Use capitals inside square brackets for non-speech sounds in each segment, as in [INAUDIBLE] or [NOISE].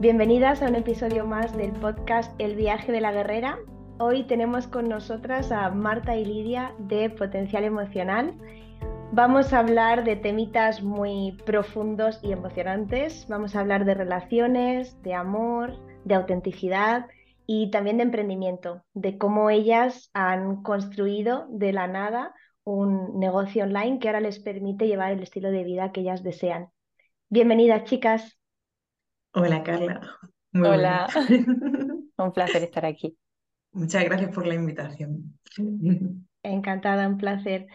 Bienvenidas a un episodio más del podcast El viaje de la guerrera. Hoy tenemos con nosotras a Marta y Lidia de Potencial Emocional. Vamos a hablar de temitas muy profundos y emocionantes. Vamos a hablar de relaciones, de amor, de autenticidad y también de emprendimiento, de cómo ellas han construido de la nada un negocio online que ahora les permite llevar el estilo de vida que ellas desean. Bienvenidas, chicas. Hola Carla. Muy Hola. [LAUGHS] un placer estar aquí. Muchas gracias por la invitación. Encantada, un placer.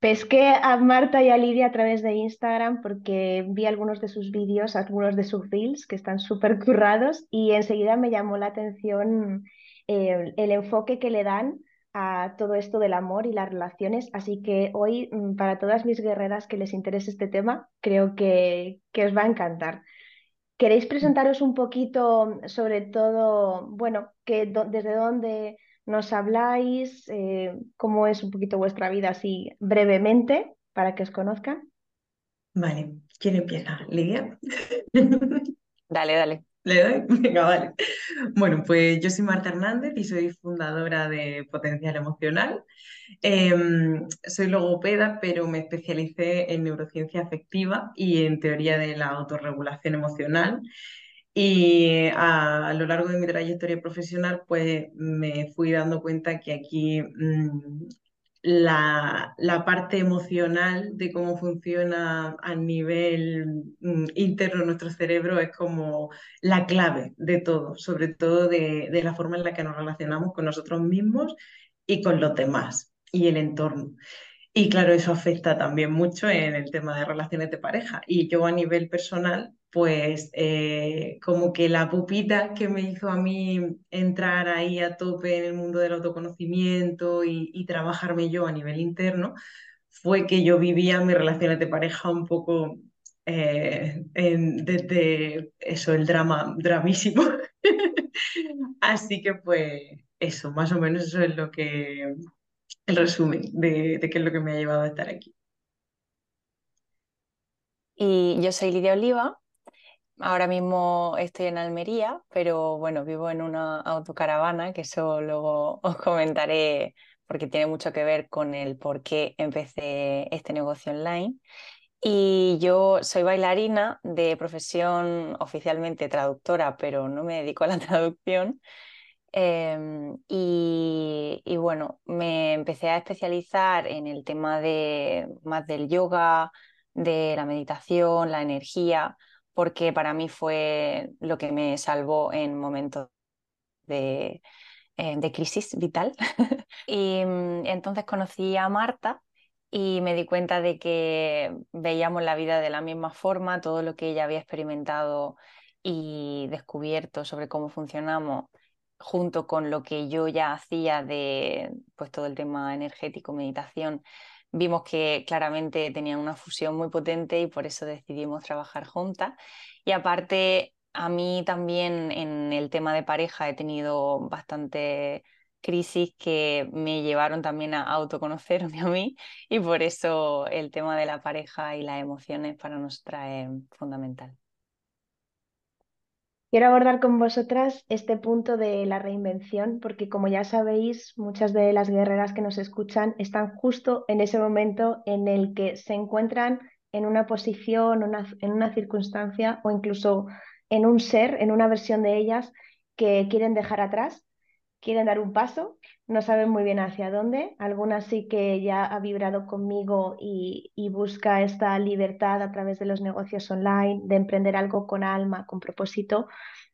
Pesqué a Marta y a Lidia a través de Instagram porque vi algunos de sus vídeos, algunos de sus reels que están súper currados y enseguida me llamó la atención eh, el enfoque que le dan a todo esto del amor y las relaciones. Así que hoy, mm, para todas mis guerreras que les interese este tema, creo que, que os va a encantar. ¿Queréis presentaros un poquito sobre todo, bueno, que, desde dónde nos habláis, eh, cómo es un poquito vuestra vida así brevemente para que os conozcan? Vale, ¿quién empieza? ¿Lidia? Dale, dale. ¿Le doy? [LAUGHS] Venga, vale. Bueno, pues yo soy Marta Hernández y soy fundadora de Potencial Emocional. Em, soy logopeda, pero me especialicé en neurociencia afectiva y en teoría de la autorregulación emocional. Y a, lo largo de mi trayectoria profesional, pues me fui dando cuenta que aquí mm, la, parte emocional de cómo funciona a nivel mm, interno nuestro cerebro es como la clave de todo, sobre todo de, de, la forma en la que nos relacionamos con nosotros mismos y con los demás y el entorno. Y claro, eso afecta también mucho en el tema de relaciones de pareja. Y yo a nivel personal pues eh, como que la pupita que me hizo a mí entrar ahí a tope en el mundo del autoconocimiento y, trabajarme yo a nivel interno, fue que yo vivía mis relaciones de pareja un poco eh, desde eso, el drama, dramísimo. [LAUGHS] Así que pues eso, más o menos eso es lo que, el resumen de, de qué es lo que me ha llevado a estar aquí. Y yo soy Lidia Oliva, Ahora mismo estoy en Almería, pero bueno, vivo en una autocaravana, que eso luego [LAUGHS] os comentaré porque tiene mucho que ver con el por qué empecé este negocio online. Y yo soy bailarina de profesión oficialmente traductora, pero no me dedico a la [LAUGHS] traducción. Em, y, y, bueno, me empecé a especializar en el tema de más del yoga, de la meditación, la energía, porque para mí fue lo que me salvó en momentos de, eh, crisis vital. [LAUGHS] y mm, entonces conocí a Marta y me di cuenta de que veíamos la vida de la misma forma, todo lo que ella había experimentado y descubierto sobre cómo funcionamos junto con lo que yo ya hacía de pues todo el tema energético, meditación, vimos que claramente tenían una fusión muy potente y por eso decidimos trabajar juntas. Y aparte, a mí también en el tema de pareja he tenido bastante crisis que me llevaron también a autoconocerme [LAUGHS] a mí y por eso el tema de la pareja y las emociones para nosotras es fundamental. Quiero abordar con vosotras este punto de la reinvención, porque como ya sabéis, muchas de las guerreras que nos escuchan están justo en ese momento en el que se encuentran en una posición, en una circunstancia o incluso en un ser, en una versión de ellas que quieren dejar atrás quieren dar un paso, no saben muy bien hacia dónde. Algunas sí que ya ha vibrado conmigo y, busca esta libertad a través de los negocios online, de emprender algo con alma, con propósito.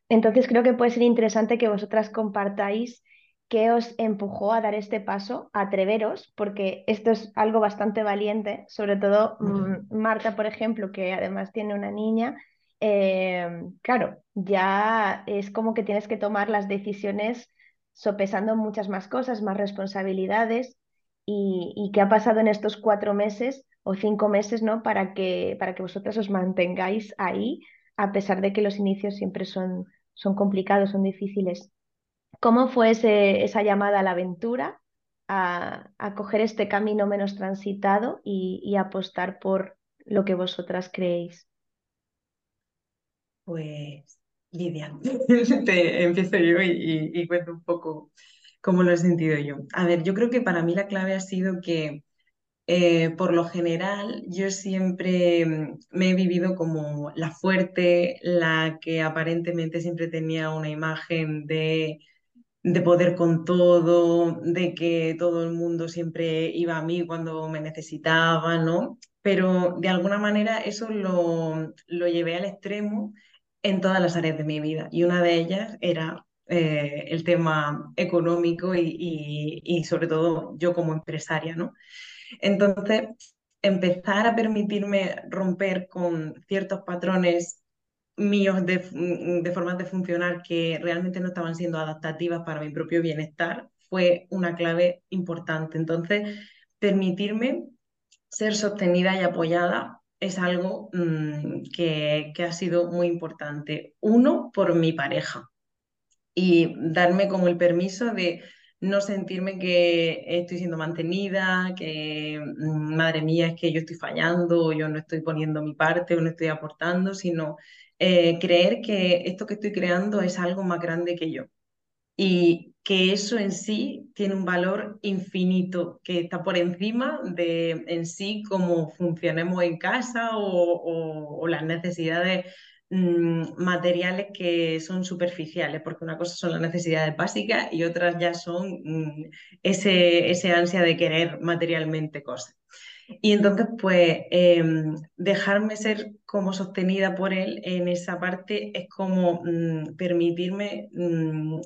Entonces creo que puede ser interesante que vosotras compartáis qué os empujó a dar este paso, a atreveros, porque esto es algo bastante valiente, sobre todo mm, Marta, por ejemplo, que además tiene una niña. Eh, claro, ya es como que tienes que tomar las decisiones sopesando muchas más cosas, más responsabilidades y, qué ha pasado en estos cuatro meses o cinco meses, ¿no? Para que, para que vosotras os mantengáis ahí, a pesar de que los inicios siempre son, son complicados, son difíciles. ¿Cómo fue esa llamada a la aventura, a, a coger este camino menos transitado y, y apostar por lo que vosotras creéis? Pues Lidia, [LAUGHS] te empiezo yo y, cuento un poco cómo lo he sentido yo. A ver, yo creo que para mí la clave ha sido que eh, por lo general, yo siempre mm, me he vivido como la fuerte, la que aparentemente siempre tenía una imagen de, de poder con todo, de que todo el mundo siempre iba a mí cuando me necesitaba, ¿no? Pero de alguna manera eso lo, lo llevé al extremo en todas las áreas de mi vida y una de ellas era eh, el tema económico y, sobre todo yo como empresaria, ¿no? Entonces, empezar a permitirme romper con ciertos patrones míos de, de formas de funcionar que realmente no estaban siendo adaptativas para mi propio bienestar fue una clave importante. Entonces, permitirme ser sostenida y apoyada es algo mmm, que, que, ha sido muy importante. Uno, por mi pareja y darme como el permiso de no sentirme que estoy siendo mantenida, que mm, madre mía es que yo estoy fallando, o yo no estoy poniendo mi parte o no estoy aportando, sino eh, creer que esto que estoy creando es algo más grande que yo y que eso en sí tiene un valor infinito, que está por encima de en sí cómo funcionemos en casa o, o, o las necesidades Mm, materiales que son superficiales, porque una cosa son las necesidades básicas y otras ya son mm, ese, ese ansia de querer materialmente cosas. Y entonces, pues, em, dejarme ser como sostenida por él en esa parte es como mm, permitirme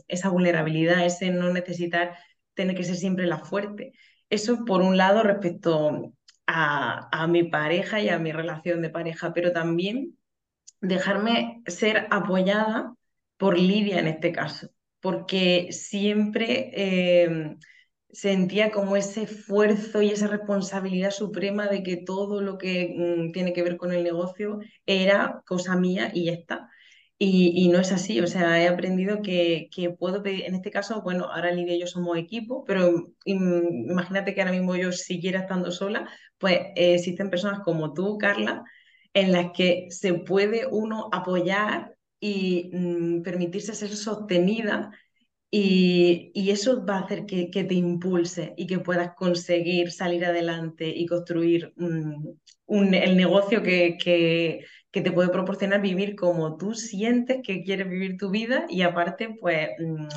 esa vulnerabilidad, ese no necesitar tener que ser siempre la fuerte. Eso por un lado respecto a, a mi pareja y a mi relación de pareja, pero también dejarme ser apoyada por Lidia en este caso, porque siempre eh, sentía como ese esfuerzo y esa responsabilidad suprema de que todo lo que mm, tiene que ver con el negocio era cosa mía y ya está. Y, y, no es así, o sea, he aprendido que, que, puedo pedir, en este caso, bueno, ahora Lidia y yo somos equipo, pero imagínate que ahora mismo yo siguiera estando sola, pues eh, existen personas como tú, Carla, en las que se puede uno apoyar y mm, permitirse ser sostenida y, eso va a hacer que, te impulse y que puedas conseguir salir adelante y construir mm, el negocio que, te puede proporcionar vivir como tú sientes que quieres vivir tu vida y aparte pues mm,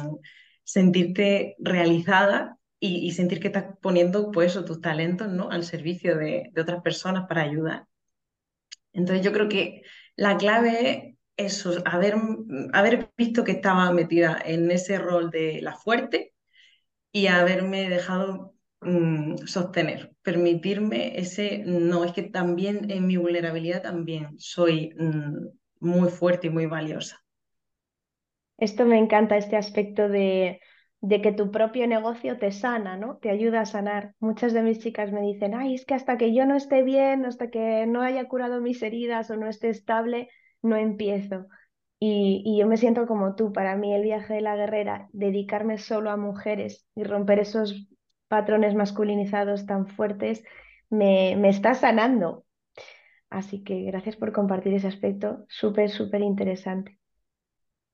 sentirte realizada y, sentir que estás poniendo pues tus talentos ¿no? al servicio de, de otras personas para ayudar. Entonces yo creo que la clave eso, haber, haber visto que estaba metida en ese rol de la fuerte y haberme dejado mmm, sostener, permitirme ese, no, es que también en mi vulnerabilidad también soy mmm, muy fuerte y muy valiosa. Esto me encanta, este aspecto de de que tu propio negocio te sana, ¿no? Te ayuda a sanar. Muchas de mis chicas me dicen, ay, es que hasta que yo no esté bien, hasta que no haya curado mis heridas o no esté estable, no empiezo. Y, yo me siento como tú, para mí el viaje de la guerrera, dedicarme solo a mujeres y romper esos patrones masculinizados tan fuertes, me, me está sanando. Así que gracias por compartir ese aspecto súper, súper interesante.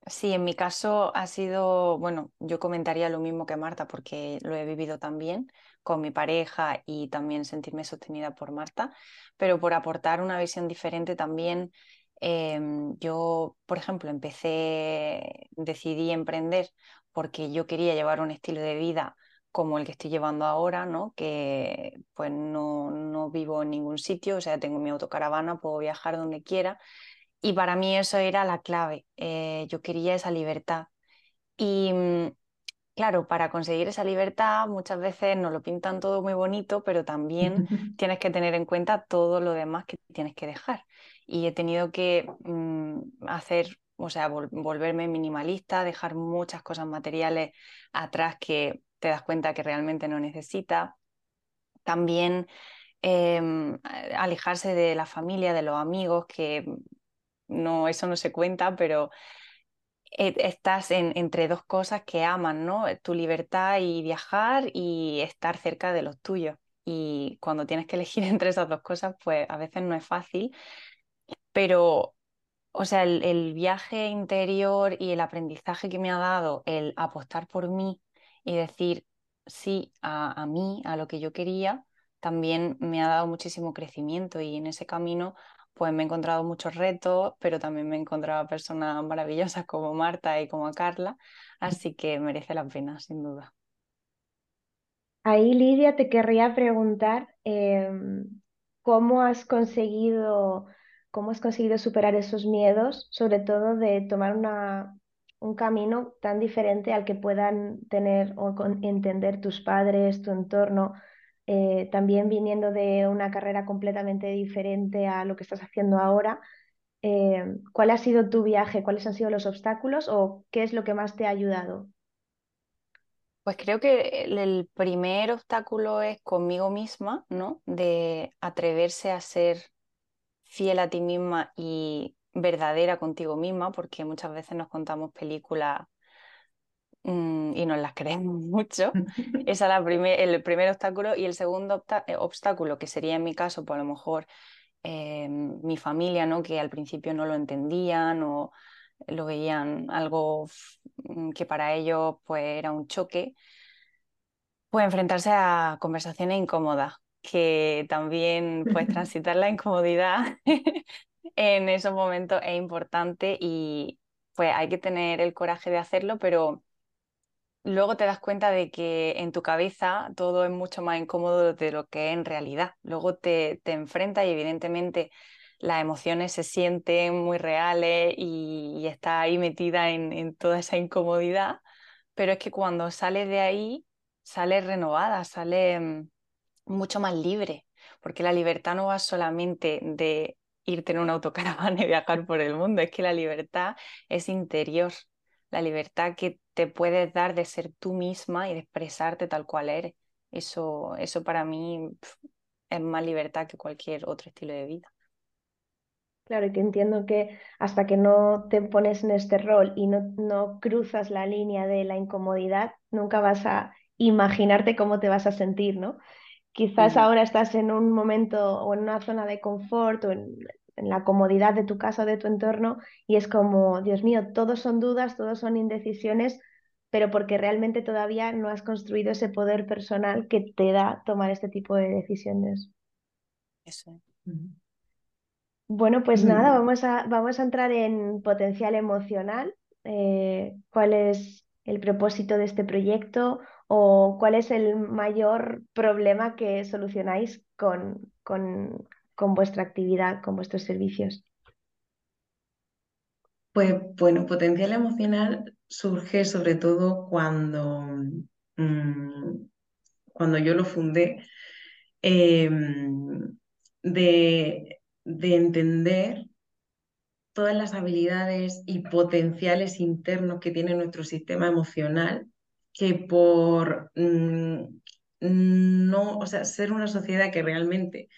Sí, en mi caso ha sido, bueno, yo comentaría lo mismo que Marta porque lo he vivido también con mi pareja y también sentirme sostenida por Marta, pero por aportar una visión diferente también, eh, yo, por ejemplo, empecé, decidí emprender porque yo quería llevar un estilo de vida como el que estoy llevando ahora, ¿no? Que pues no, no vivo en ningún sitio, o sea, tengo mi autocaravana, puedo viajar donde quiera y para mí eso era la clave. Eh, yo quería esa libertad. Y mm, claro, para conseguir esa libertad muchas veces nos lo pintan todo muy bonito, pero también [LAUGHS] tienes que tener en cuenta todo lo demás que tienes que dejar. Y he tenido que mm, hacer, o sea, vol volverme minimalista, dejar muchas cosas materiales atrás que te das cuenta que realmente no necesitas. También eh, alejarse de la familia, de los amigos que no, eso no se cuenta, pero e, estás entre dos cosas que aman, ¿no? Tu libertad y viajar y estar cerca de los tuyos. Y cuando tienes que elegir [LAUGHS] entre esas dos cosas, pues a veces no es fácil, pero o sea, el, viaje interior y el aprendizaje que me ha dado el apostar por mí y decir sí a, mí, a lo que yo quería, también me ha dado muchísimo crecimiento y en ese camino pues me he encontrado muchos retos, pero también me he encontrado personas maravillosas como Marta y como Carla, así que merece la pena, sin duda. Ahí, Lidia, te querría preguntar em, cómo has conseguido, cómo has conseguido superar esos miedos, sobre todo de tomar una, un camino tan diferente al que puedan tener o entender tus padres, tu entorno, eh, también viniendo de una carrera completamente diferente a lo que estás haciendo ahora. Eh, ¿cuál ha sido tu viaje? ¿Cuáles han sido los obstáculos o qué es lo que más te ha ayudado? Pues creo que el primer obstáculo es conmigo misma, ¿no? De atreverse a ser fiel a ti misma y verdadera contigo misma, porque muchas veces nos contamos películas Mm, y nos las creemos [LAUGHS] mucho. [LAUGHS] Ese es la el primer obstáculo. Y el segundo eh, obstáculo, que sería en mi caso, por pues lo mejor eh, mi familia, ¿no? que al principio no lo entendían o lo veían algo mm, que para ellos pues, era un choque, pues enfrentarse a conversaciones incómodas, que también pues [LAUGHS] transitar la incomodidad [LAUGHS] en esos momentos es importante y pues hay que tener el coraje de hacerlo, pero luego te das cuenta de que en tu cabeza todo es mucho más incómodo de lo que es en realidad. Luego te, te enfrentas y evidentemente las emociones se sienten muy reales y, y estás ahí metida en, en, toda esa incomodidad, pero es que cuando sales de ahí, sales renovada, sales mucho más libre, porque la libertad no va solamente de irte en una autocaravana y viajar por el mundo, es que la libertad es interior, la libertad que te puedes dar de ser tú misma y de expresarte tal cual eres. Eso, eso para mí es más libertad que cualquier otro estilo de vida. Claro, y que entiendo que hasta que no te pones en este rol y no, no cruzas la línea de la incomodidad, nunca vas a imaginarte cómo te vas a sentir, ¿no? Quizás ahora estás en un momento o en una zona de confort o en en la comodidad de tu casa, de tu entorno, y es como, Dios mío, todos son dudas, todos son indecisiones, pero porque realmente todavía no has construido ese poder personal que te da tomar este tipo de decisiones. Eso. Bueno, pues nada, vamos a, vamos a entrar en potencial emocional. Eh, ¿Cuál es el propósito de este proyecto o cuál es el mayor problema que solucionáis con, con, con vuestra actividad, con vuestros servicios? Pues bueno, potencial emocional surge sobre todo cuando, mm, cuando yo lo fundé, em, de, de entender todas las habilidades y potenciales internos que tiene nuestro sistema emocional, que por mm, no, o sea, ser una sociedad que realmente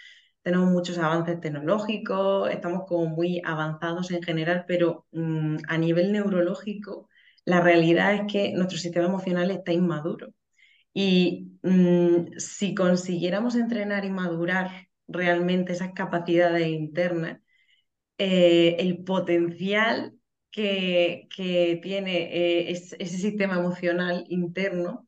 tenemos muchos avances tecnológicos, estamos como muy avanzados en general, pero mm, a nivel neurológico, la realidad es que nuestro sistema emocional está inmaduro. Y mm, si consiguiéramos entrenar y madurar realmente esas capacidades internas, eh, el potencial que, tiene eh, ese sistema emocional interno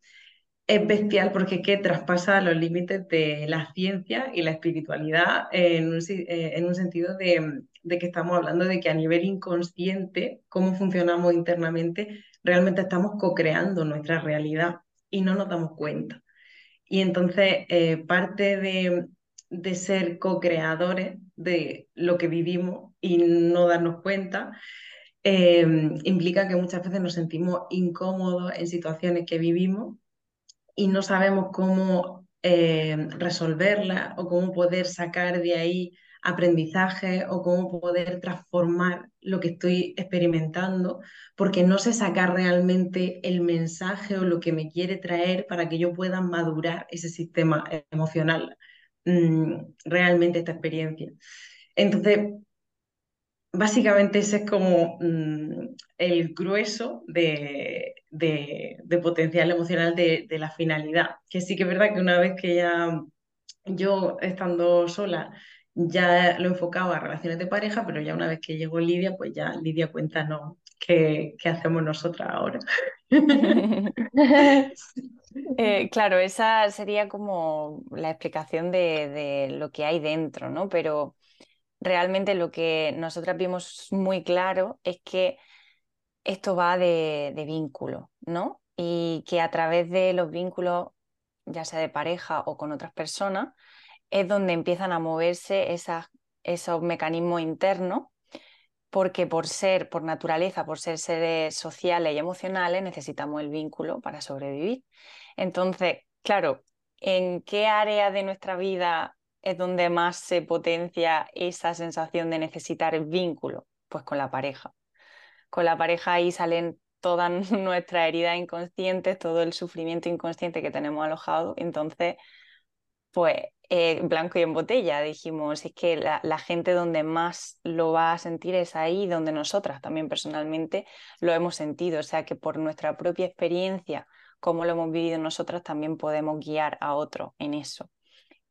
es bestial porque es que traspasa los límites de la ciencia y la espiritualidad en un, eh, en un sentido de, de, que estamos hablando de que a nivel inconsciente, cómo funcionamos internamente, realmente estamos co-creando nuestra realidad y no nos damos cuenta. Y entonces eh, parte de, de ser co-creadores de lo que vivimos y no darnos cuenta, eh, implica que muchas veces nos sentimos incómodos en situaciones que vivimos y no sabemos cómo eh, resolverla o cómo poder sacar de ahí aprendizaje o cómo poder transformar lo que estoy experimentando, porque no sé sacar realmente el mensaje o lo que me quiere traer para que yo pueda madurar ese sistema emocional, mm, realmente esta experiencia. Entonces, básicamente ese es como mm, el grueso de, potencial emocional de, de, la finalidad. Que sí que es verdad que una vez que ya yo estando sola ya lo enfocaba a relaciones de pareja, pero ya una vez que llegó Lidia, pues ya Lidia cuenta, no, ¿qué, qué hacemos nosotras ahora? [LAUGHS] [LAUGHS] Eh, claro, esa sería como la explicación de, lo que hay dentro, ¿no? Pero realmente lo que nosotras vimos muy claro es que esto va de, vínculo, ¿no? Y que a través de los vínculos, ya sea de pareja o con otras personas, es donde empiezan a moverse esas, esos mecanismos internos porque por ser, por naturaleza, por ser seres sociales y emocionales, necesitamos el vínculo para sobrevivir. Entonces, claro, ¿en qué área de nuestra vida es donde más se potencia esa sensación de necesitar vínculo? Pues con la pareja. Con la pareja ahí salen todas [LAUGHS] nuestras heridas inconscientes, todo el sufrimiento inconsciente que tenemos alojado. Entonces, pues eh, blanco y en botella. Dijimos, es que la, gente donde más lo va a sentir es ahí, donde nosotras también personalmente lo hemos sentido. O sea que por nuestra propia experiencia, como lo hemos vivido nosotras, también podemos guiar a otro en eso.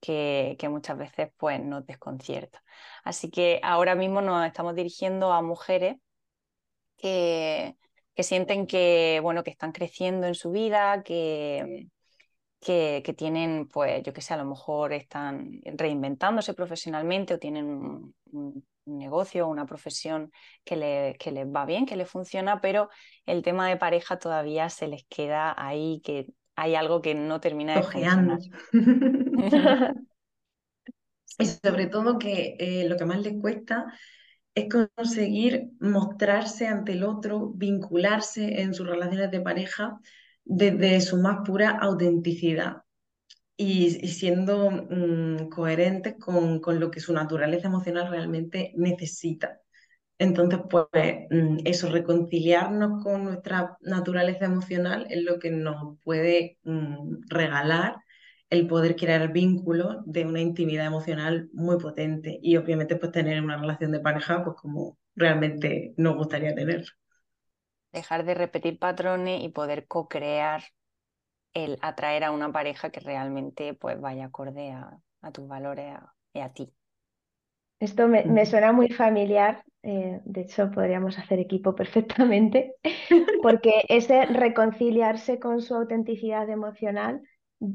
Que, muchas veces pues, nos desconcierta. Así que ahora mismo nos estamos dirigiendo a mujeres que, que sienten que, bueno, que están creciendo en su vida, que, que, tienen, pues yo que sé, a lo mejor están reinventándose profesionalmente o tienen un, negocio o una profesión que, le, que les va bien, que les funciona, pero el tema de pareja todavía se les queda ahí, que hay algo que no termina de funcionar. [LAUGHS] y sobre todo que eh, lo que más les cuesta es conseguir mostrarse ante el otro, vincularse en sus relaciones de pareja desde su más pura autenticidad y, siendo mm, coherentes con, lo que su naturaleza emocional realmente necesita. Entonces, pues mm, eso, reconciliarnos con nuestra naturaleza emocional es lo que nos puede mm, regalar el poder crear vínculos de una intimidad emocional muy potente y obviamente pues tener una relación de pareja pues como realmente nos gustaría tener dejar de repetir patrones y poder co-crear el atraer a una pareja que realmente pues vaya acorde a, tus valores y a ti. Esto me, suena muy familiar, eh, de hecho podríamos hacer equipo perfectamente, [LAUGHS] porque ese reconciliarse con su autenticidad emocional,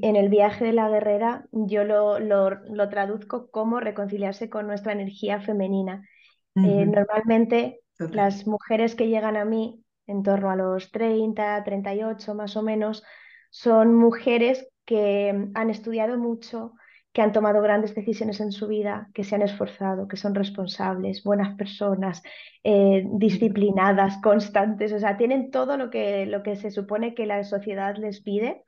en el viaje de la guerrera yo lo, lo, traduzco como reconciliarse con nuestra energía femenina. Eh, normalmente las mujeres que llegan a mí en torno a los 30, 38 más o menos, son mujeres que han estudiado mucho, que han tomado grandes decisiones en su vida, que se han esforzado, que son responsables, buenas personas, eh, disciplinadas, constantes, o sea, tienen todo lo que, lo que se supone que la sociedad les pide.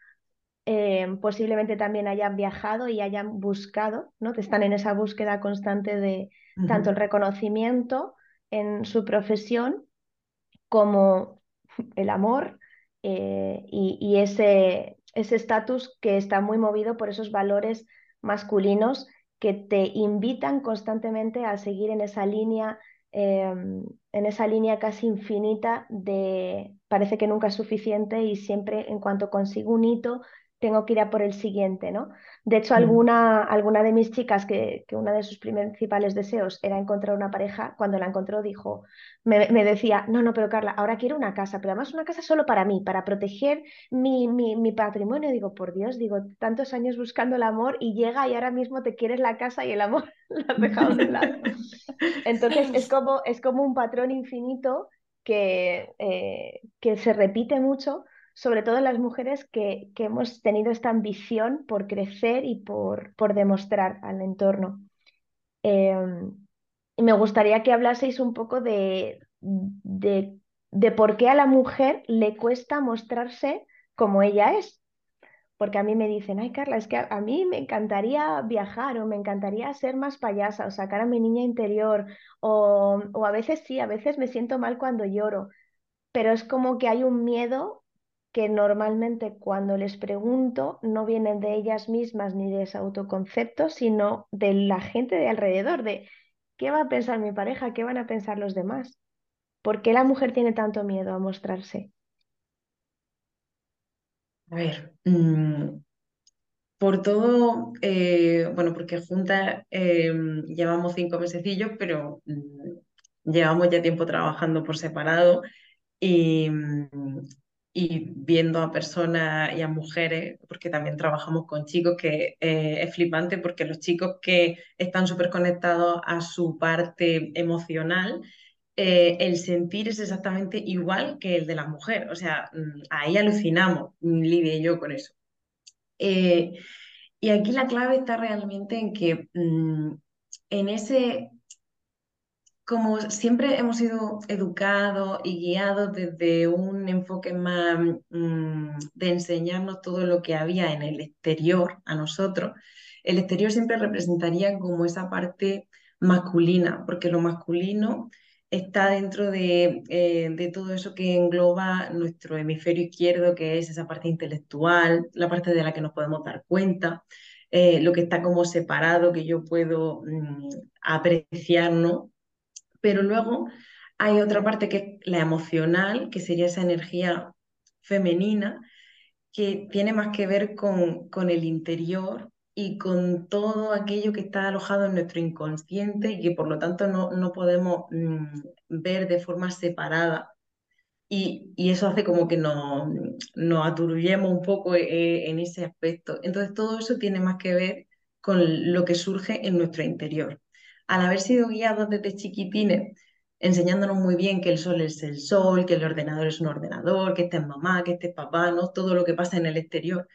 Eh, posiblemente también hayan viajado y hayan buscado, ¿no? están en esa búsqueda constante de tanto el reconocimiento en su profesión como el amor eh, y, ese estatus que está muy movido por esos valores masculinos que te invitan constantemente a seguir en esa línea, em, en esa línea casi infinita de parece que nunca es suficiente y siempre en cuanto consigo un hito tengo que ir a por el siguiente, ¿no? De hecho, alguna, alguna de mis chicas, que, que uno de sus principales deseos era encontrar una pareja, cuando la encontró dijo, me, decía, no, no, pero Carla, ahora quiero una casa, pero además una casa solo para mí, para proteger mi, mi, mi patrimonio. Digo, por Dios, digo, tantos años buscando el amor y llega y ahora mismo te quieres la casa y el amor [LAUGHS] lo has dejado de lado. [LAUGHS] Entonces, es como, es como un patrón infinito que, eh, que se repite mucho sobre todo las mujeres que, hemos tenido esta ambición por crecer y por, por demostrar al entorno. Em, y me gustaría que hablaseis un poco de, de, de, por qué a la mujer le cuesta mostrarse como ella es. Porque a mí me dicen, ay Carla, es que a, mí me encantaría viajar o me encantaría ser más payasa o sacar a mi niña interior o, o a veces sí, a veces me siento mal cuando lloro, pero es como que hay un miedo que normalmente cuando les pregunto no vienen de ellas mismas ni de ese autoconcepto, sino de la gente de alrededor, de qué va a pensar mi pareja, qué van a pensar los demás. ¿Por qué la mujer tiene tanto miedo a mostrarse? A ver, mm, por todo, eh, bueno, porque juntas eh, llevamos cinco mesecillos, pero mm, llevamos ya tiempo trabajando por separado y, mm, y viendo a personas y a mujeres, porque también trabajamos con chicos, que eh, es flipante porque los chicos que están súper conectados a su parte emocional, el sentir es exactamente igual que el de la mujer. O sea, mm, ahí alucinamos, Lidia y yo, con eso. Y aquí la clave está realmente en que mm, en ese, como siempre hemos sido educados y guiados desde un enfoque más mm, de enseñarnos todo lo que había en el exterior a nosotros, el exterior siempre representaría como esa parte masculina, porque lo masculino está dentro de, eh, todo eso que engloba nuestro hemisferio izquierdo, que es esa parte intelectual, la parte de la que nos podemos dar cuenta, eh, lo que está como separado, que yo puedo mm, apreciar, ¿no? Pero luego hay otra parte que es la emocional, que sería esa energía femenina, que tiene más que ver con, con el interior y con todo aquello que está alojado en nuestro inconsciente y que por lo tanto no, no podemos mm, ver de forma separada. Y, y, eso hace como que nos, nos aturullemos un poco eh, en ese aspecto. Entonces todo eso tiene más que ver con lo que surge en nuestro interior. Al haber sido guiados desde chiquitines, enseñándonos muy bien que el sol es el sol, que el ordenador es un ordenador, que este es mamá, que este es papá, ¿no? todo lo que pasa en el exterior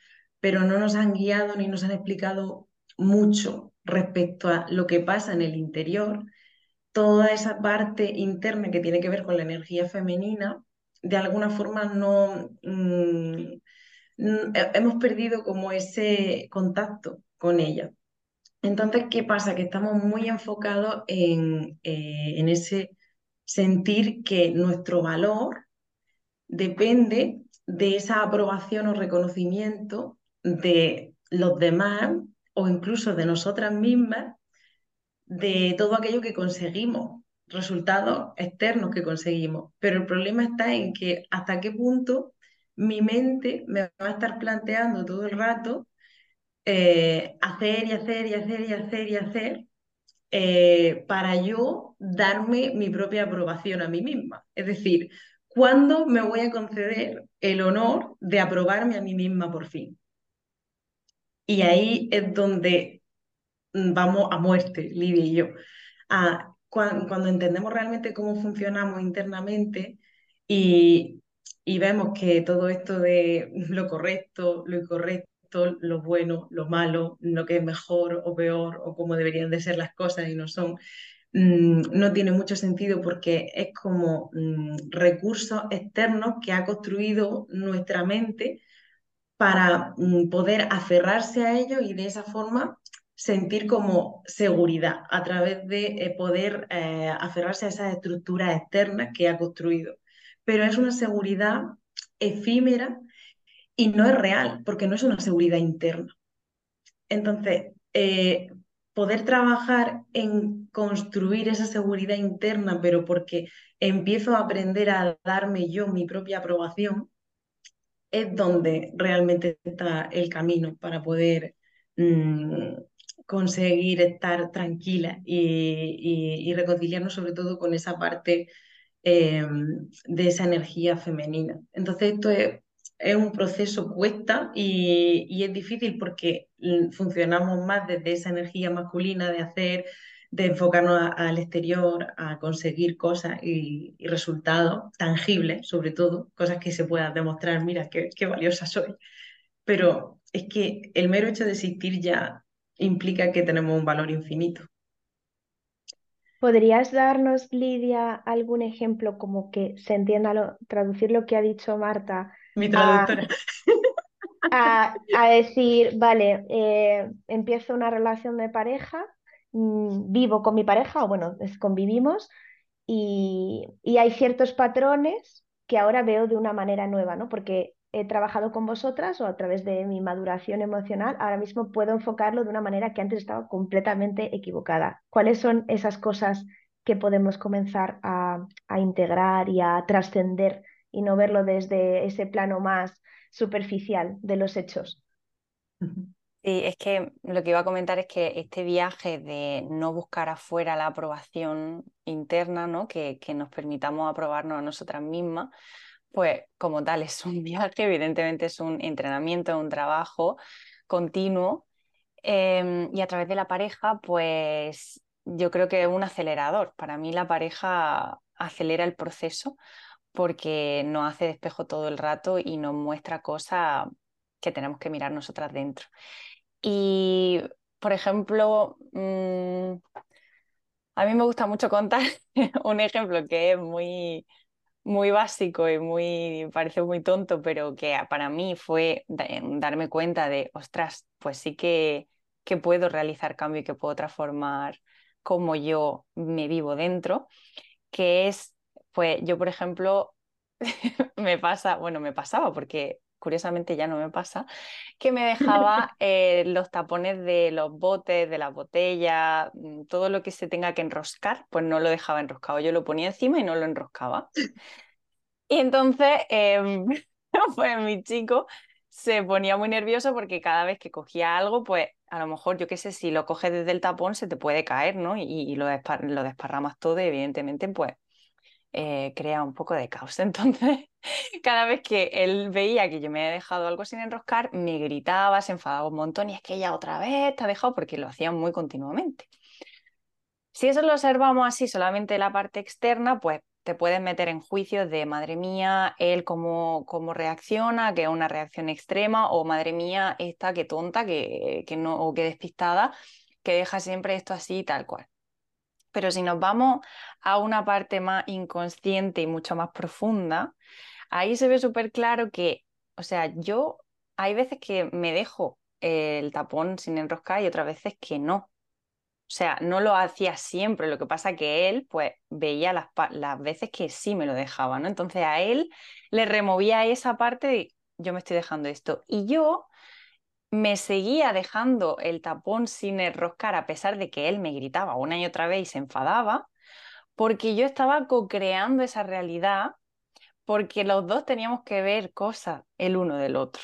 pero no nos han guiado ni nos han explicado mucho respecto a lo que pasa en el interior, toda esa parte interna que tiene que ver con la energía femenina, de alguna forma no mm, hemos perdido como ese contacto con ella. Entonces, ¿qué pasa? Que estamos muy enfocados en, eh, en ese sentir que nuestro valor depende de esa aprobación o reconocimiento de los demás o incluso de nosotras mismas, de todo aquello que conseguimos, resultados externos que conseguimos. Pero el problema está en que hasta qué punto mi mente me va a estar planteando todo el rato eh, hacer y hacer y hacer y hacer y hacer eh, para yo darme mi propia aprobación a mí misma. Es decir, ¿cuándo me voy a conceder el honor de aprobarme a mí misma por fin? Y ahí es donde mm, vamos a muerte, Lidia y yo. cuando, entendemos realmente cómo funcionamos internamente y, y vemos que todo esto de lo correcto, lo incorrecto, lo bueno, lo malo, lo que es mejor o peor o cómo deberían de ser las cosas y no son, mm, no tiene mucho sentido porque es como mm, recursos externos que ha construido nuestra mente para mm, poder aferrarse a ello y de esa forma sentir como seguridad a través de eh, poder eh, aferrarse a esas estructuras externas que ha construido. Pero es una seguridad efímera y no es real, porque no es una seguridad interna. Entonces, eh, poder trabajar en construir esa seguridad interna, pero porque empiezo a aprender a darme yo mi propia aprobación, es donde realmente está el camino para poder mm, conseguir estar tranquila y, reconciliarnos sobre todo con esa parte em, de esa energía femenina. Entonces esto es, un proceso cuesta y, y, es difícil porque funcionamos más desde esa energía masculina de hacer de enfocarnos al exterior, a conseguir cosas y, resultados tangibles, sobre todo, cosas que se puedan demostrar, mira, qué, qué valiosa soy. Pero es que el mero hecho de existir ya implica que tenemos un valor infinito. ¿Podrías darnos, Lidia, algún ejemplo como que se entienda, traducir lo que ha dicho Marta? Mi traductora. A, decir, vale, eh, empiezo una relación de pareja Mm, vivo con mi pareja, o bueno, convivimos, y, hay ciertos patrones que ahora veo de una manera nueva, ¿no? Porque he trabajado con vosotras o a través de mi maduración emocional, ahora mismo puedo enfocarlo de una manera que antes estaba completamente equivocada. ¿Cuáles son esas cosas que podemos comenzar a, a integrar y a trascender y no verlo desde ese plano más superficial de los hechos? Sí, es que lo que iba a comentar es que este viaje de no buscar afuera la aprobación interna, ¿no? Que, que nos permitamos aprobarnos a nosotras mismas, pues como tal es un [LAUGHS] viaje, evidentemente es un entrenamiento, un trabajo continuo. Em, y a través de la pareja, pues yo creo que es un acelerador. Para mí la pareja acelera el proceso porque nos hace despejo todo el rato y nos muestra cosas que tenemos que mirar nosotras dentro. Y, por ejemplo, mm, a mí me gusta mucho contar [LAUGHS] un ejemplo que es muy, muy básico y muy, parece muy tonto, pero que para mí fue darme cuenta de, ostras, pues sí que, que puedo realizar cambio y que puedo transformar cómo yo me vivo dentro, que es, pues yo, por ejemplo, [LAUGHS] me pasa, bueno, me pasaba porque curiosamente ya no me pasa, que me [LAUGHS] dejaba eh, los tapones de los botes, de las botellas, mm, todo lo que se tenga que enroscar, pues no lo dejaba enroscado. Yo lo ponía encima y no lo enroscaba. Y entonces, eh, [LAUGHS] pues mi chico se ponía muy nervioso porque cada vez que cogía algo, pues a lo mejor, yo qué sé, si lo coges desde el tapón se te puede caer, ¿no? Y, lo, lo desparramas todo y evidentemente, pues eh, crea un poco de caos. [LAUGHS] Entonces, cada vez que él veía que yo me había dejado algo sin enroscar, me gritaba, se enfadaba un montón y es que ella otra vez te ha dejado porque lo hacía muy continuamente. Si eso lo observamos así, solamente la parte externa, pues te puedes meter en juicios de madre mía, él cómo, cómo reacciona, que es una reacción extrema, o madre mía, esta que tonta, que, que no, o que despistada, que deja siempre esto así tal cual. Pero si nos vamos a una parte más inconsciente y mucho más profunda, ahí se ve súper claro que, o sea, yo hay veces que me dejo el tapón sin enroscar y otras veces que no. O sea, no lo hacía siempre, lo que pasa que él, pues, veía las, las veces que sí me lo dejaba, ¿no? Entonces a él le removía esa parte de yo me estoy dejando esto. Y yo me seguía dejando el tapón sin enroscar a pesar de que él me gritaba una y otra vez y se enfadaba, porque yo estaba co-creando esa realidad, porque los dos teníamos que ver cosas el uno del otro.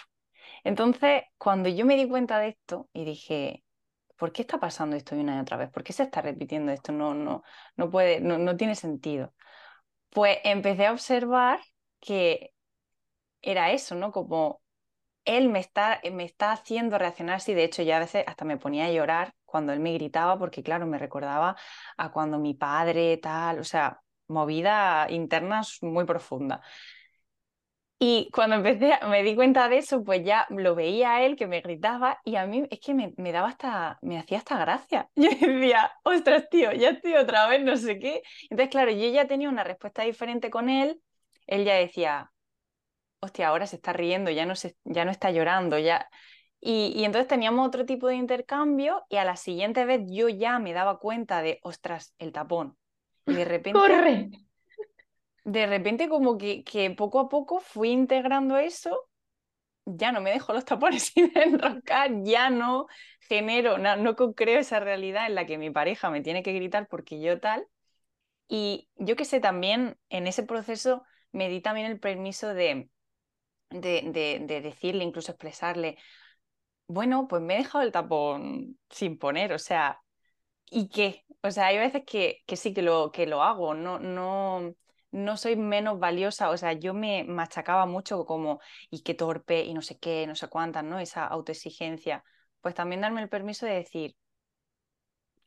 Entonces, cuando yo me di cuenta de esto y dije, ¿por qué está pasando esto una y otra vez? ¿Por qué se está repitiendo esto? No, no, no puede, no, no tiene sentido. Pues empecé a observar que era eso, ¿no? Como él me está, me está haciendo reaccionar así. De hecho, ya a veces hasta me ponía a llorar cuando él me gritaba, porque claro, me recordaba a cuando mi padre, tal, o sea, movida interna muy profunda. Y cuando empecé, me di cuenta de eso, pues ya lo veía a él que me gritaba y a mí es que me, me daba hasta, me hacía hasta gracia. [LAUGHS] Yo decía, ostras, tío, ya estoy otra vez, no sé qué. Entonces, claro, yo ya tenía una respuesta diferente con él. Él ya decía, hostia, ahora se está riendo, ya no, se, ya no está llorando, ya... Y, entonces teníamos otro tipo de intercambio y a la siguiente vez yo ya me daba cuenta de, ostras, el tapón. Y de [LAUGHS] repente... ¡Corre! De repente como que, que poco a poco fui integrando eso, ya no me dejo los tapones [LAUGHS] sin enroscar, ya no genero, no, no creo esa realidad en la que mi pareja me tiene que gritar porque yo tal. Y yo que sé, también en ese proceso me di también el permiso de, de, decirle, incluso expresarle, bueno, pues me he dejado el tapón sin poner, o sea, ¿y qué? O sea, hay veces que, que sí que lo, que lo hago, no, no, no soy menos valiosa, o sea, yo me machacaba mucho como, y qué torpe, y no sé qué, no sé cuántas, ¿no? Esa autoexigencia. Pues también darme el permiso de decir,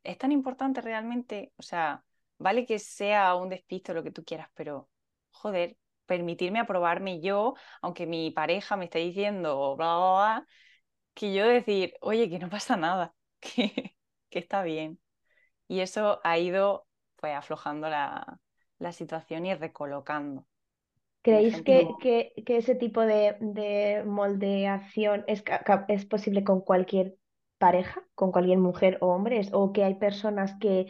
¿es tan importante realmente? O sea, vale que sea un despiste lo que tú quieras, pero joder, permitirme aprobarme yo, aunque mi pareja me esté diciendo bla, bla, bla, que yo decir, oye, que no pasa nada, [LAUGHS] que, que está bien. Y eso ha ido pues aflojando la, la situación y recolocando. ¿Creéis que, que, que, ese tipo de, de moldeación es, es, posible con cualquier pareja, con cualquier mujer o hombre? ¿O que hay personas que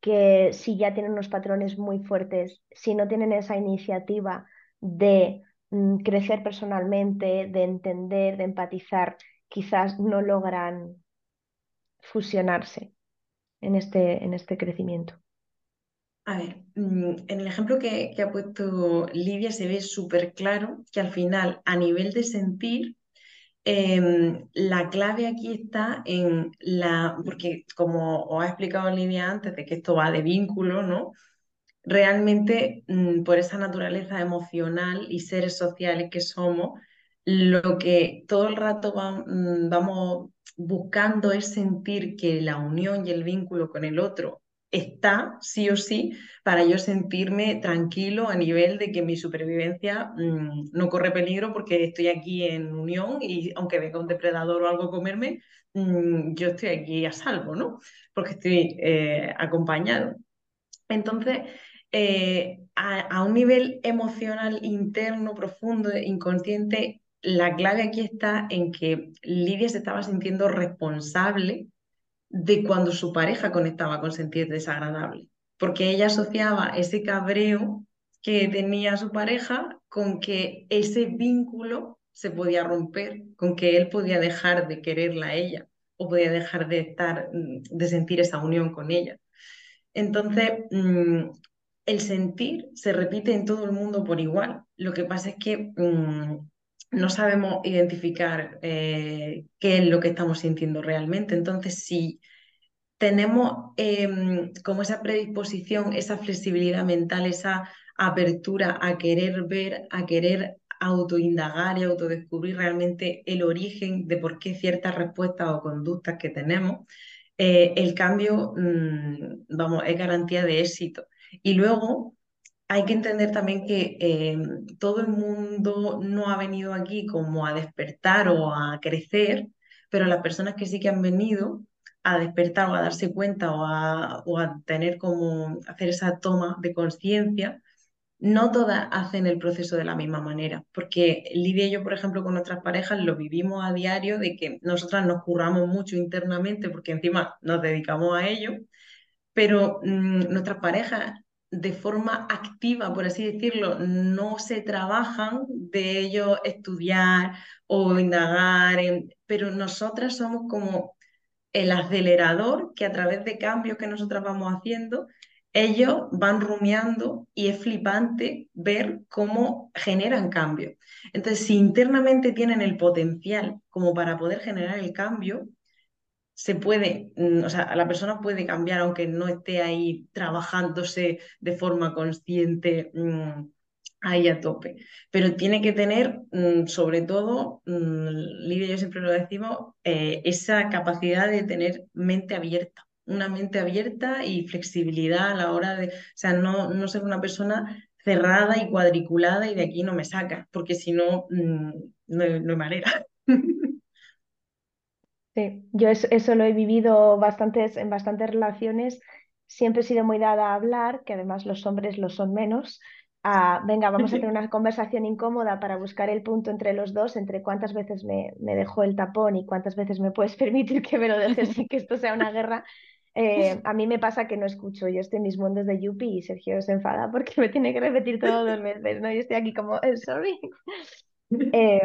que si ya tienen unos patrones muy fuertes, si no tienen esa iniciativa de mm, crecer personalmente, de entender, de empatizar, quizás no logran fusionarse en este, en este crecimiento. A ver, mm, en el ejemplo que, que ha puesto Livia se ve súper claro que al final, a nivel de sentir, Em, la clave aquí está en la, porque como os ha explicado Lidia antes, de que esto va de vínculo, ¿no? Realmente, mm, por esa naturaleza emocional y seres sociales que somos, lo que todo el rato mm, vamos buscando es sentir que la unión y el vínculo con el otro está sí o sí para yo sentirme tranquilo a nivel de que mi supervivencia mm, no corre peligro porque estoy aquí en unión y aunque venga un depredador o algo a comerme, mm, yo estoy aquí a salvo, ¿no? Porque estoy eh, acompañado. Entonces, eh, a, un nivel emocional interno, profundo, inconsciente, la clave aquí está en que Lidia se estaba sintiendo responsable de cuando su pareja conectaba con sentir desagradable, porque ella asociaba ese cabreo que tenía su pareja con que ese vínculo se podía romper, con que él podía dejar de quererla a ella o podía dejar de estar, mm, de sentir esa unión con ella. Entonces, mm, el sentir se repite en todo el mundo por igual. Lo que pasa es que mm, no sabemos identificar eh, qué es lo que estamos sintiendo realmente. Entonces, si tenemos em, como esa predisposición, esa flexibilidad mental, esa apertura a querer ver, a querer autoindagar y autodescubrir realmente el origen de por qué ciertas respuestas o conductas que tenemos, eh, el cambio, mm, vamos, es garantía de éxito. Y luego hay que entender también que em, todo el mundo no ha venido aquí como a despertar o a crecer, pero las personas que sí que han venido a despertar o a darse cuenta o a, o a tener como hacer esa toma de conciencia, no todas hacen el proceso de la misma manera, porque Lidia y yo, por ejemplo, con nuestras parejas lo vivimos a diario de que nosotras nos curramos mucho internamente porque encima nos dedicamos a ello, pero mm, nuestras parejas de forma activa, por así decirlo, no se trabajan de ello estudiar o indagar, pero nosotras somos como el acelerador que a través de cambios que nosotras vamos haciendo, ellos van rumiando y es flipante ver cómo generan cambios. Entonces, si internamente tienen el potencial como para poder generar el cambio, se puede, mm, o sea, la persona puede cambiar aunque no esté ahí trabajándose de forma consciente mm, ahí a tope. Pero tiene que tener, mm, sobre todo, Lidia y yo siempre lo decimos, eh, esa capacidad de tener mente abierta, una mente abierta y flexibilidad a la hora de, o sea, no, no ser una persona cerrada y cuadriculada y de aquí no me saca, porque si no, no, no hay manera. Sí, yo eso, lo he vivido bastantes, en bastantes relaciones. Siempre he sido muy dada a hablar, que además los hombres lo son menos. A, venga, vamos a tener [LAUGHS] una conversación incómoda para buscar el punto entre los dos, entre cuántas veces me, me dejó el tapón y cuántas veces me puedes [LAUGHS] permitir que me lo dejes y que esto sea una guerra. Eh, a mí me pasa que no escucho, yo estoy en mis mundos de Yupi y Sergio se enfada porque me tiene que repetir todo dos veces, ¿no? Yo estoy aquí como, eh, sorry. [LAUGHS] Eh,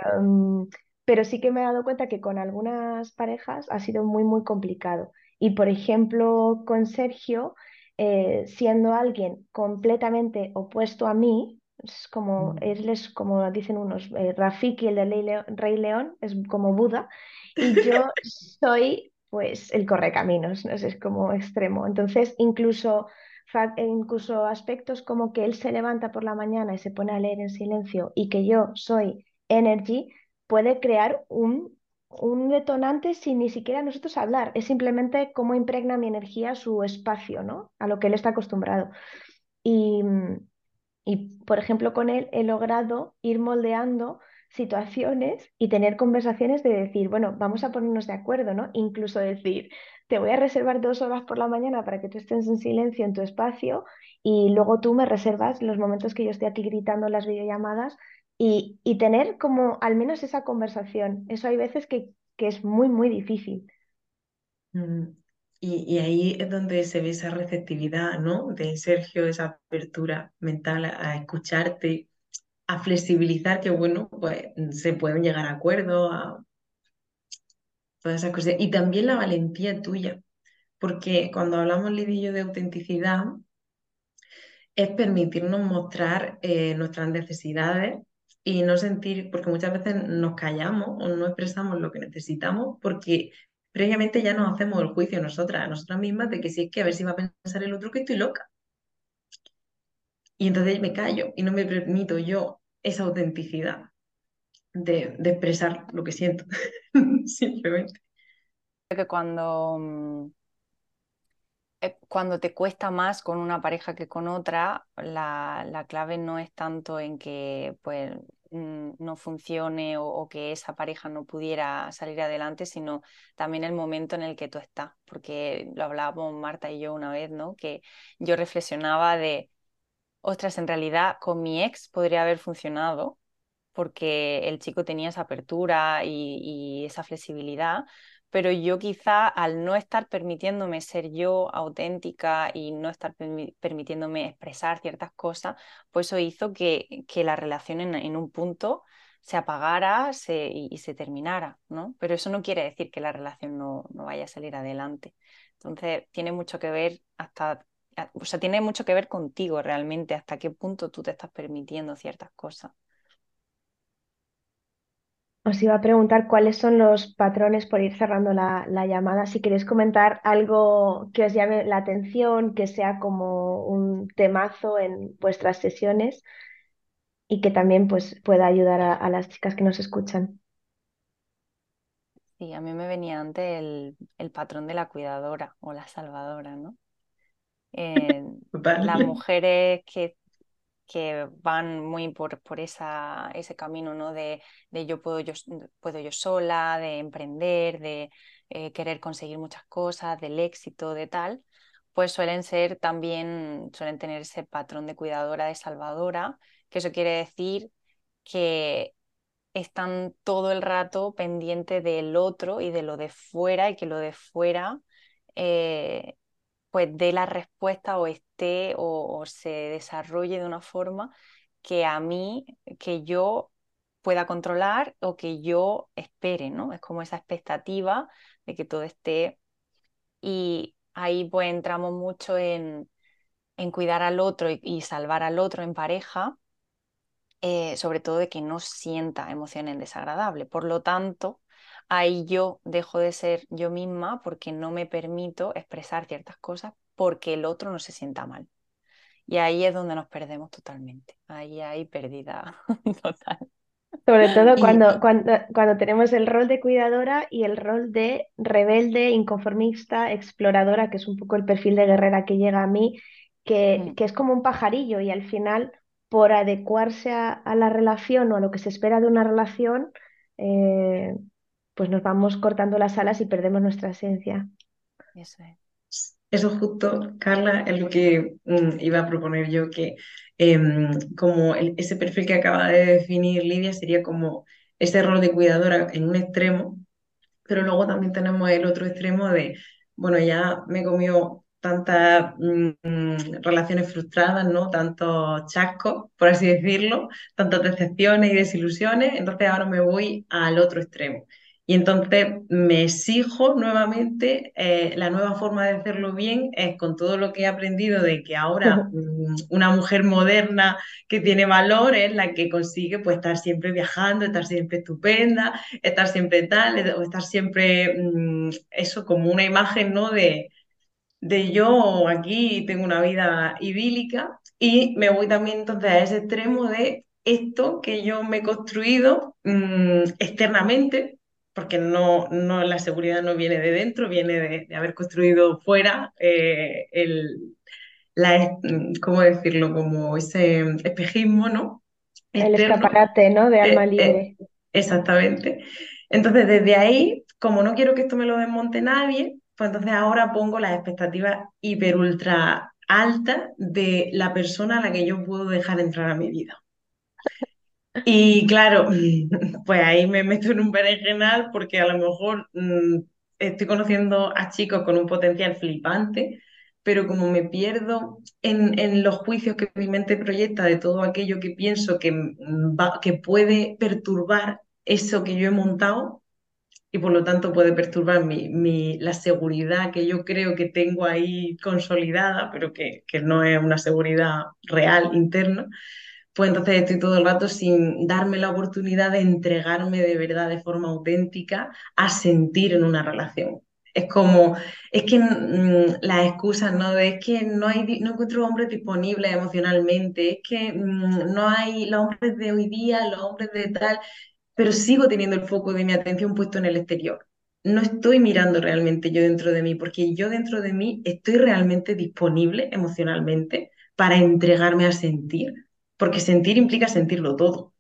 pero sí que me he dado cuenta que con algunas parejas ha sido muy, muy complicado. Y por ejemplo, con Sergio, eh, siendo alguien completamente opuesto a mí, es como, mm. él es como dicen unos, eh, Rafiki, el de Rey León, es como Buda, y yo [LAUGHS] soy pues el correcaminos, ¿no? es como extremo. Entonces, incluso, incluso aspectos como que él se levanta por la mañana y se pone a leer en silencio y que yo soy energy, puede crear un, un detonante sin ni siquiera nosotros hablar. Es simplemente cómo impregna mi energía su espacio, ¿no? A lo que él está acostumbrado. Y, y, por ejemplo, con él he logrado ir moldeando situaciones y tener conversaciones de decir, bueno, vamos a ponernos de acuerdo, ¿no? Incluso decir, te voy a reservar dos horas por la mañana para que tú estés en silencio en tu espacio y luego tú me reservas los momentos que yo esté aquí gritando las videollamadas y, tener como al menos esa conversación. Eso hay veces que, que es muy, muy difícil. Mm, y, ahí es donde se ve esa receptividad, ¿no? De Sergio, esa apertura mental a escucharte, a flexibilizar, que bueno, pues se pueden llegar a acuerdos, a todas esas cosas. Y también la valentía tuya, porque cuando hablamos, Lidillo, de autenticidad, es permitirnos mostrar eh, nuestras necesidades y no sentir, porque muchas veces nos callamos o no expresamos lo que necesitamos porque previamente ya nos hacemos el juicio nosotras, a nosotras mismas, de que si es que a ver si va a pensar el otro que estoy loca. Y entonces me callo y no me permito yo esa autenticidad de, de expresar lo que siento, [LAUGHS] simplemente. que cuando, mm, cuando te cuesta más con una pareja que con otra, la, la clave no es tanto en que pues, mm, no funcione o, que esa pareja no pudiera salir adelante, sino también el momento en el que tú estás, porque lo hablábamos Marta y yo una vez, ¿no? Que yo reflexionaba de, ostras, en realidad con mi ex podría haber funcionado porque el chico tenía esa apertura y esa flexibilidad, pero yo quizá al no estar permitiéndome ser yo auténtica y no estar permitiéndome expresar ciertas cosas, pues eso hizo que, que la relación en, un punto se apagara y, se terminara, ¿no? Pero eso no quiere decir que la relación no, no vaya a salir adelante. Entonces, tiene mucho que ver hasta, o sea, tiene mucho que ver contigo realmente, hasta qué punto tú te estás permitiendo ciertas cosas. Os iba a preguntar cuáles son los patrones por ir cerrando la, llamada. Si queréis comentar algo que os llame la atención, que sea como un temazo en vuestras sesiones y que también pues, pueda ayudar a, las chicas que nos escuchan. Sí, a mí me venía antes el, patrón de la cuidadora o la salvadora, ¿no? [LAUGHS] Eh, las mujeres que que van muy por, por esa, ese camino ¿no? de, de, yo, puedo, yo puedo yo sola, de emprender, de eh, querer conseguir muchas cosas, del éxito, de tal, pues suelen ser también, suelen tener ese patrón de cuidadora, de salvadora, que eso quiere decir que están todo el rato pendiente del otro y de lo de fuera y que lo de fuera eh, pues dé la respuesta o esté o, se desarrolle de una forma que a mí, que yo pueda controlar o que yo espere, ¿no? Es como esa expectativa de que todo esté y ahí pues entramos mucho en, en cuidar al otro y, salvar al otro en pareja, eh, sobre todo de que no sienta emociones desagradables. Por lo tanto, ahí yo dejo de ser yo misma porque no me permito expresar ciertas cosas porque el otro no se sienta mal. Y ahí es donde nos perdemos totalmente. Ahí hay pérdida [LAUGHS] total. Sobre todo cuando, cuando, cuando, tenemos el rol de cuidadora y el rol de rebelde, inconformista, exploradora, que es un poco el perfil de guerrera que llega a mí, que, mm. que es como un pajarillo y al final, por adecuarse a, la relación o a lo que se espera de una relación, eh, pues nos vamos cortando las alas y perdemos nuestra esencia. Eso es. Eso justo, Carla, es lo que mm, iba a proponer yo, que em, como ese perfil que acaba de definir Lidia sería como ese rol de cuidadora en un extremo, pero luego también tenemos el otro extremo de, bueno, ya me comió tantas mm, relaciones frustradas, ¿no? Tantos chascos, por así decirlo, tantas decepciones y desilusiones, entonces ahora me voy al otro extremo. Y entonces me exijo nuevamente, eh, la nueva forma de hacerlo bien es con todo lo que he aprendido de que ahora mm, una mujer moderna que tiene valor es la que consigue pues estar siempre viajando, estar siempre estupenda, estar siempre tal, o estar siempre mm, eso como una imagen, ¿no? De, de yo aquí tengo una vida idílica y me voy también entonces a ese extremo de esto que yo me he construido mm, externamente porque no, no, la seguridad no viene de dentro, viene de, haber construido fuera eh, el, la, ¿cómo decirlo? Como ese espejismo, ¿no? El escaparate, ¿no? De alma eh, eh, libre. exactamente. Entonces, desde ahí, como no quiero que esto me lo desmonte nadie, pues entonces ahora pongo las expectativas hiper ultra altas de la persona a la que yo puedo dejar entrar a mi vida. Y claro, [LAUGHS] pues ahí me meto en un berenjenal porque a lo mejor mm, estoy conociendo a chicos con un potencial flipante, pero como me pierdo en, los juicios que mi mente proyecta de todo aquello que pienso que, mm, que puede perturbar eso que yo he montado y por lo tanto puede perturbar mi, la seguridad que yo creo que tengo ahí consolidada, pero que, que no es una seguridad real interna pues entonces estoy todo el rato sin darme la oportunidad de entregarme de verdad de forma auténtica a sentir en una relación. Es como, es que mm, las excusas, ¿no? De, es que no, hay, no encuentro hombres disponibles emocionalmente, es que mm, no hay los hombres de hoy día, los hombres de tal, pero sigo teniendo el foco de mi atención puesto en el exterior. No estoy mirando realmente yo dentro de mí, porque yo dentro de mí estoy realmente disponible emocionalmente para entregarme a sentir, porque sentir implica sentirlo todo.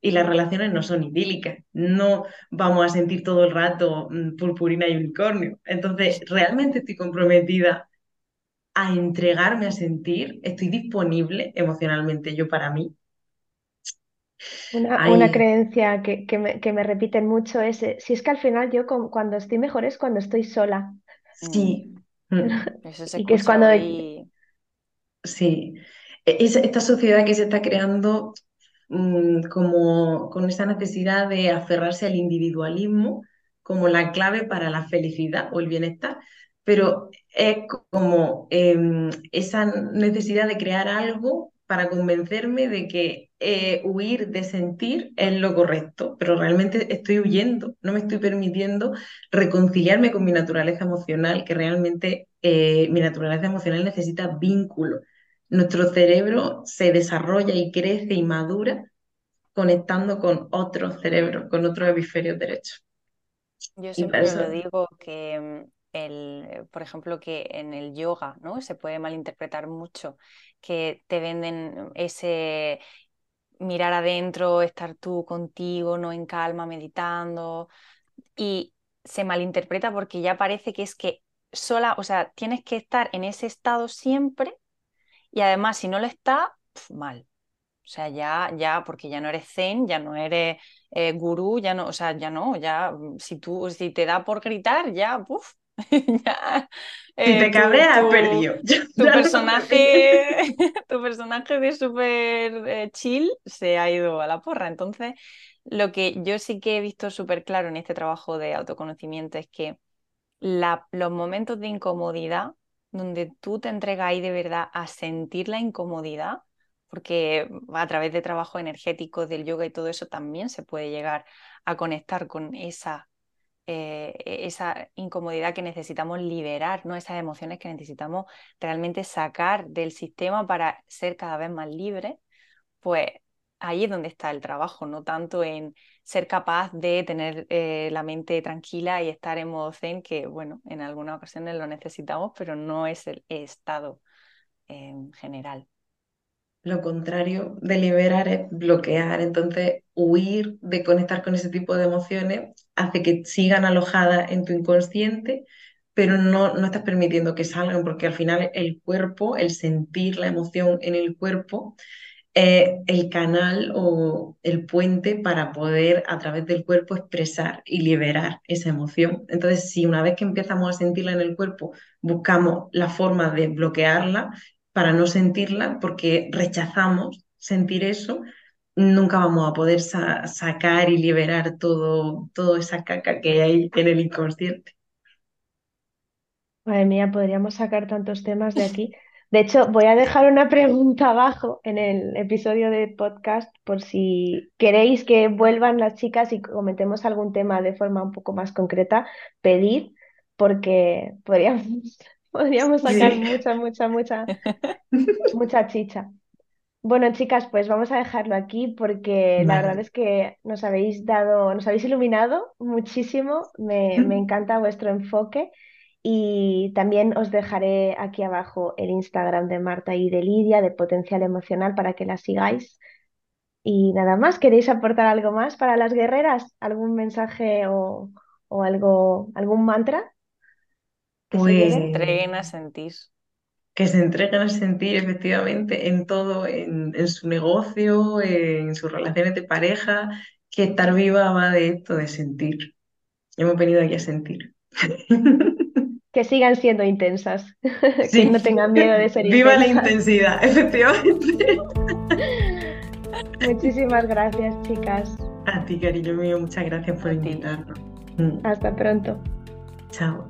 Y las relaciones no son idílicas, no vamos a sentir todo el rato mm, purpurina y unicornio. Entonces, realmente estoy comprometida a entregarme a sentir, estoy disponible emocionalmente yo para mí. Una, creencia que, me, repiten mucho es, eh, si es que al final yo cuando estoy mejor es cuando estoy sola. Sí. [LAUGHS] Mm. y que es cuando... Sí, e, esta sociedad que se está creando mm, como con esa necesidad de aferrarse al individualismo como la clave para la felicidad o el bienestar, pero es como em, esa necesidad de crear algo para convencerme de que eh, huir de sentir es lo correcto, pero realmente estoy huyendo, no me estoy permitiendo reconciliarme con mi naturaleza emocional, que realmente eh, mi naturaleza emocional necesita vínculo nuestro cerebro se desarrolla y crece y madura conectando con otros cerebros, con otros hemisferios derechos. Yo siempre lo digo que, mm, el, por ejemplo, que en el yoga ¿no? se puede malinterpretar mucho, que te venden ese mirar adentro, estar tú contigo, no en calma, meditando, y se malinterpreta porque ya parece que es que sola, o sea, tienes que estar en ese estado siempre y además, si no lo está, mal. O sea, ya, ya, porque ya no eres zen, ya no eres eh, gurú, ya no, o sea, ya no, ya, mm, si tú, si te da por gritar, ya, puf, [LAUGHS] ya. si te eh, cabreas, has perdido. Tu [LAUGHS] personaje, [LAUGHS] tu personaje de súper eh, chill se ha ido a la porra. Entonces, lo que yo sí que he visto súper claro en este trabajo de autoconocimiento es que la, los momentos de incomodidad donde tú te entregas ahí de verdad a sentir la incomodidad, porque a través de trabajo energético, del yoga y todo eso también se puede llegar a conectar con esa, eh, esa incomodidad que necesitamos liberar, ¿no? esas emociones que necesitamos realmente sacar del sistema para ser cada vez más libres, pues ahí es donde está el trabajo, no tanto en ser capaz de tener eh, la mente tranquila y estar en modo zen, que bueno, en algunas ocasiones lo necesitamos, pero no es el estado en general. Lo contrario de liberar es bloquear, entonces huir de conectar con ese tipo de emociones hace que sigan alojadas en tu inconsciente, pero no, no estás permitiendo que salgan, porque al final el cuerpo, el sentir la emoción en el cuerpo, el canal o el puente para poder a través del cuerpo expresar y liberar esa emoción. Entonces, si una vez que empezamos a sentirla en el cuerpo, buscamos la forma de bloquearla para no sentirla, porque rechazamos sentir eso, nunca vamos a poder sacar y liberar todo, toda esa caca que hay en el inconsciente. Madre mía, podríamos sacar tantos temas de aquí. De hecho, voy a dejar una pregunta abajo en el episodio de podcast por si queréis que vuelvan las chicas y comentemos algún tema de forma un poco más concreta, pedid, porque podríamos, [LAUGHS] podríamos sacar mucha, mucha, mucha, [LAUGHS] mucha chicha. Bueno, chicas, pues vamos a dejarlo aquí porque la verdad es que nos habéis dado, nos habéis iluminado muchísimo. Me, me [LAUGHS] encanta vuestro enfoque y también os dejaré aquí abajo el Instagram de Marta y de Lidia, de Potencial Emocional, para que las sigáis. Y nada más, ¿queréis aportar algo más para las guerreras? ¿Algún mensaje o, algo, algún mantra? Que pues, se entreguen a sentir. Que se entreguen a sentir efectivamente en todo, en, en su negocio, en sus relaciones de pareja, que estar viva va de esto, de sentir. Hemos venido aquí a sentir. [LAUGHS] que sigan siendo intensas, [LAUGHS] que no tengan miedo de ser [LAUGHS] Viva la intensidad, [LAUGHS] efectivamente. Muchísimas gracias, chicas. A ti, cariño mío, muchas gracias por invitarnos. Hasta pronto. Chao.